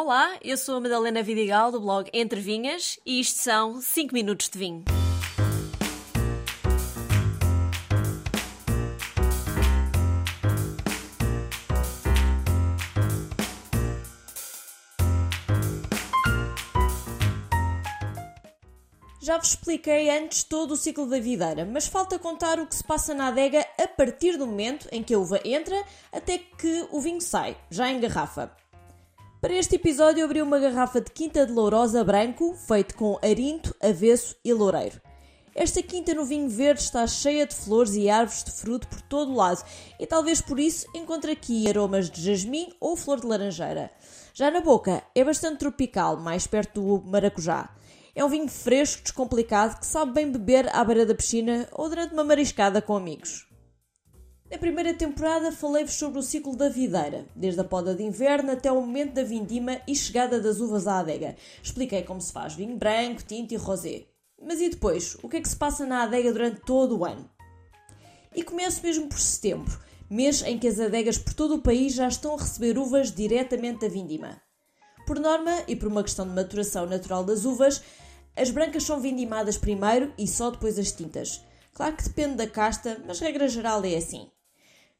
Olá, eu sou a Madalena Vidigal do blog Entre Vinhas e isto são 5 minutos de vinho. Já vos expliquei antes todo o ciclo da videira, mas falta contar o que se passa na adega a partir do momento em que a uva entra até que o vinho sai, já em garrafa. Para este episódio abri uma garrafa de Quinta de Lourosa branco, feito com arinto, avesso e loureiro. Esta quinta no vinho verde está cheia de flores e árvores de fruto por todo o lado e talvez por isso encontre aqui aromas de jasmim ou flor de laranjeira. Já na boca é bastante tropical, mais perto do maracujá. É um vinho fresco, descomplicado, que sabe bem beber à beira da piscina ou durante uma mariscada com amigos. Na primeira temporada falei-vos sobre o ciclo da videira, desde a poda de inverno até o momento da vindima e chegada das uvas à adega. Expliquei como se faz vinho branco, tinto e rosé. Mas e depois? O que é que se passa na adega durante todo o ano? E começo mesmo por setembro, mês em que as adegas por todo o país já estão a receber uvas diretamente da vindima. Por norma, e por uma questão de maturação natural das uvas, as brancas são vindimadas primeiro e só depois as tintas. Claro que depende da casta, mas regra geral é assim.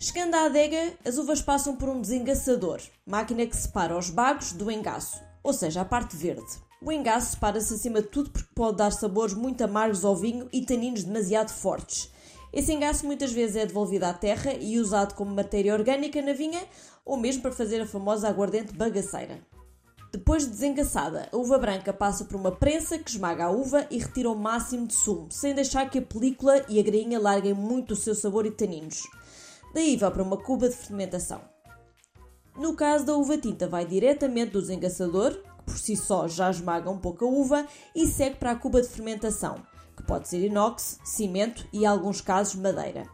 Chegando à adega, as uvas passam por um desengaçador, máquina que separa os bagos do engaço, ou seja, a parte verde. O engaço separa-se acima de tudo porque pode dar sabores muito amargos ao vinho e taninos demasiado fortes. Esse engaço muitas vezes é devolvido à terra e usado como matéria orgânica na vinha ou mesmo para fazer a famosa aguardente bagaceira. Depois de desengaçada, a uva branca passa por uma prensa que esmaga a uva e retira o máximo de sumo, sem deixar que a película e a grainha larguem muito o seu sabor e taninos. Daí vai para uma cuba de fermentação. No caso da uva tinta, vai diretamente do desengaçador, que por si só já esmaga um pouco a uva, e segue para a cuba de fermentação, que pode ser inox, cimento e, em alguns casos, madeira.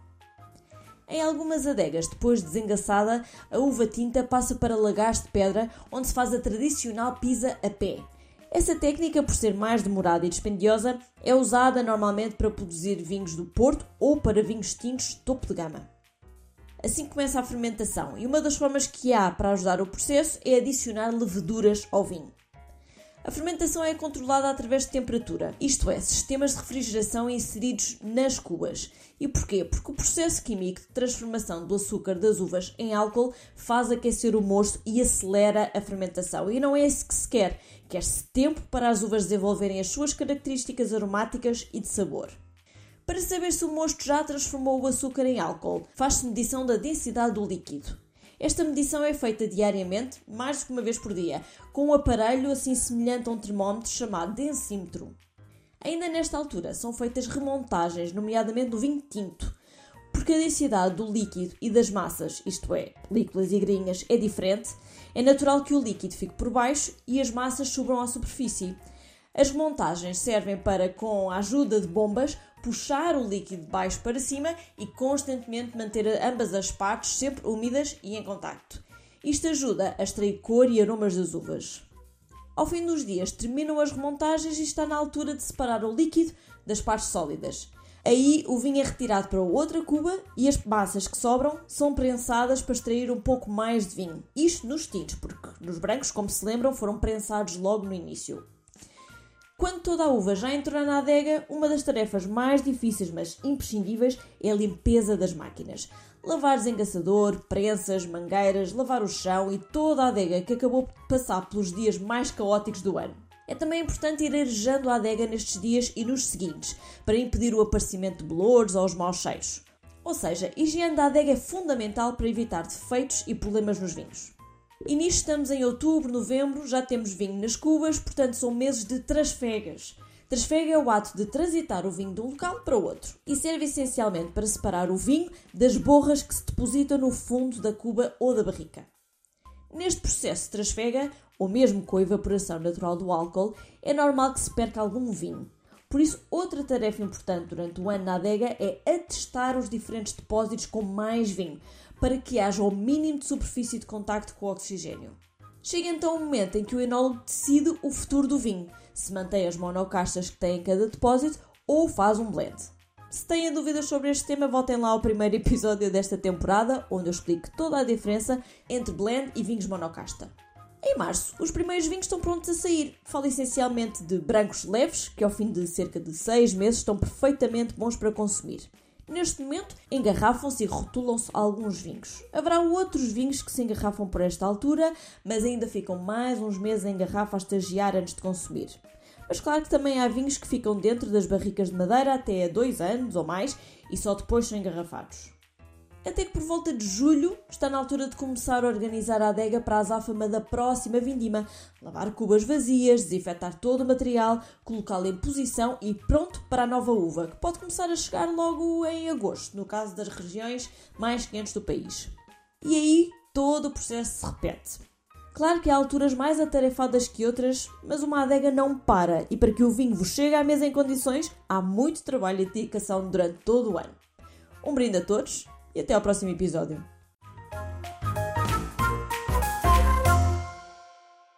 Em algumas adegas, depois de desengaçada, a uva tinta passa para lagares de pedra, onde se faz a tradicional pisa a pé. Essa técnica, por ser mais demorada e dispendiosa, é usada normalmente para produzir vinhos do Porto ou para vinhos tintos topo de gama. Assim começa a fermentação e uma das formas que há para ajudar o processo é adicionar leveduras ao vinho. A fermentação é controlada através de temperatura, isto é, sistemas de refrigeração inseridos nas cubas. E porquê? Porque o processo químico de transformação do açúcar das uvas em álcool faz aquecer o mosto e acelera a fermentação. E não é isso que se quer, quer-se tempo para as uvas desenvolverem as suas características aromáticas e de sabor. Para saber se o mosto já transformou o açúcar em álcool, faz-se medição da densidade do líquido. Esta medição é feita diariamente, mais do que uma vez por dia, com um aparelho assim semelhante a um termómetro chamado densímetro. Ainda nesta altura são feitas remontagens, nomeadamente do vinho tinto, porque a densidade do líquido e das massas, isto é, películas e grinhas, é diferente, é natural que o líquido fique por baixo e as massas subam à superfície. As montagens servem para, com a ajuda de bombas, puxar o líquido de baixo para cima e constantemente manter ambas as partes sempre úmidas e em contacto. Isto ajuda a extrair cor e aromas das uvas. Ao fim dos dias terminam as remontagens e está na altura de separar o líquido das partes sólidas. Aí o vinho é retirado para outra cuba e as massas que sobram são prensadas para extrair um pouco mais de vinho. Isto nos tintos, porque nos brancos, como se lembram, foram prensados logo no início. Quando toda a uva já entrou na adega, uma das tarefas mais difíceis, mas imprescindíveis, é a limpeza das máquinas. Lavar desengaçador, prensas, mangueiras, lavar o chão e toda a adega que acabou de passar pelos dias mais caóticos do ano. É também importante ir arejando a adega nestes dias e nos seguintes, para impedir o aparecimento de bolores ou os maus cheiros. Ou seja, a higiene da adega é fundamental para evitar defeitos e problemas nos vinhos. E nisto estamos em outubro, novembro, já temos vinho nas cubas, portanto são meses de trasfegas. Trasfega é o ato de transitar o vinho de um local para outro e serve essencialmente para separar o vinho das borras que se depositam no fundo da cuba ou da barrica. Neste processo de trasfega, ou mesmo com a evaporação natural do álcool, é normal que se perca algum vinho. Por isso, outra tarefa importante durante o ano na adega é atestar os diferentes depósitos com mais vinho, para que haja o mínimo de superfície de contacto com o oxigênio. Chega então o momento em que o enólogo decide o futuro do vinho, se mantém as monocastas que tem em cada depósito ou faz um blend. Se têm dúvidas sobre este tema, voltem lá ao primeiro episódio desta temporada, onde eu explico toda a diferença entre blend e vinhos monocasta. Em março, os primeiros vinhos estão prontos a sair. Falo essencialmente de brancos leves, que ao fim de cerca de 6 meses estão perfeitamente bons para consumir. Neste momento, engarrafam-se e rotulam-se alguns vinhos. Haverá outros vinhos que se engarrafam por esta altura, mas ainda ficam mais uns meses em garrafa a estagiar antes de consumir. Mas claro que também há vinhos que ficam dentro das barricas de madeira até dois anos ou mais e só depois são engarrafados até que por volta de julho está na altura de começar a organizar a adega para a azáfama da próxima vindima, lavar cubas vazias, desinfetar todo o material, colocá-lo em posição e pronto para a nova uva, que pode começar a chegar logo em agosto, no caso das regiões mais quentes do país. E aí todo o processo se repete. Claro que há alturas mais atarefadas que outras, mas uma adega não para e para que o vinho vos chegue à mesa em condições, há muito trabalho e dedicação durante todo o ano. Um brinde a todos e até ao próximo episódio.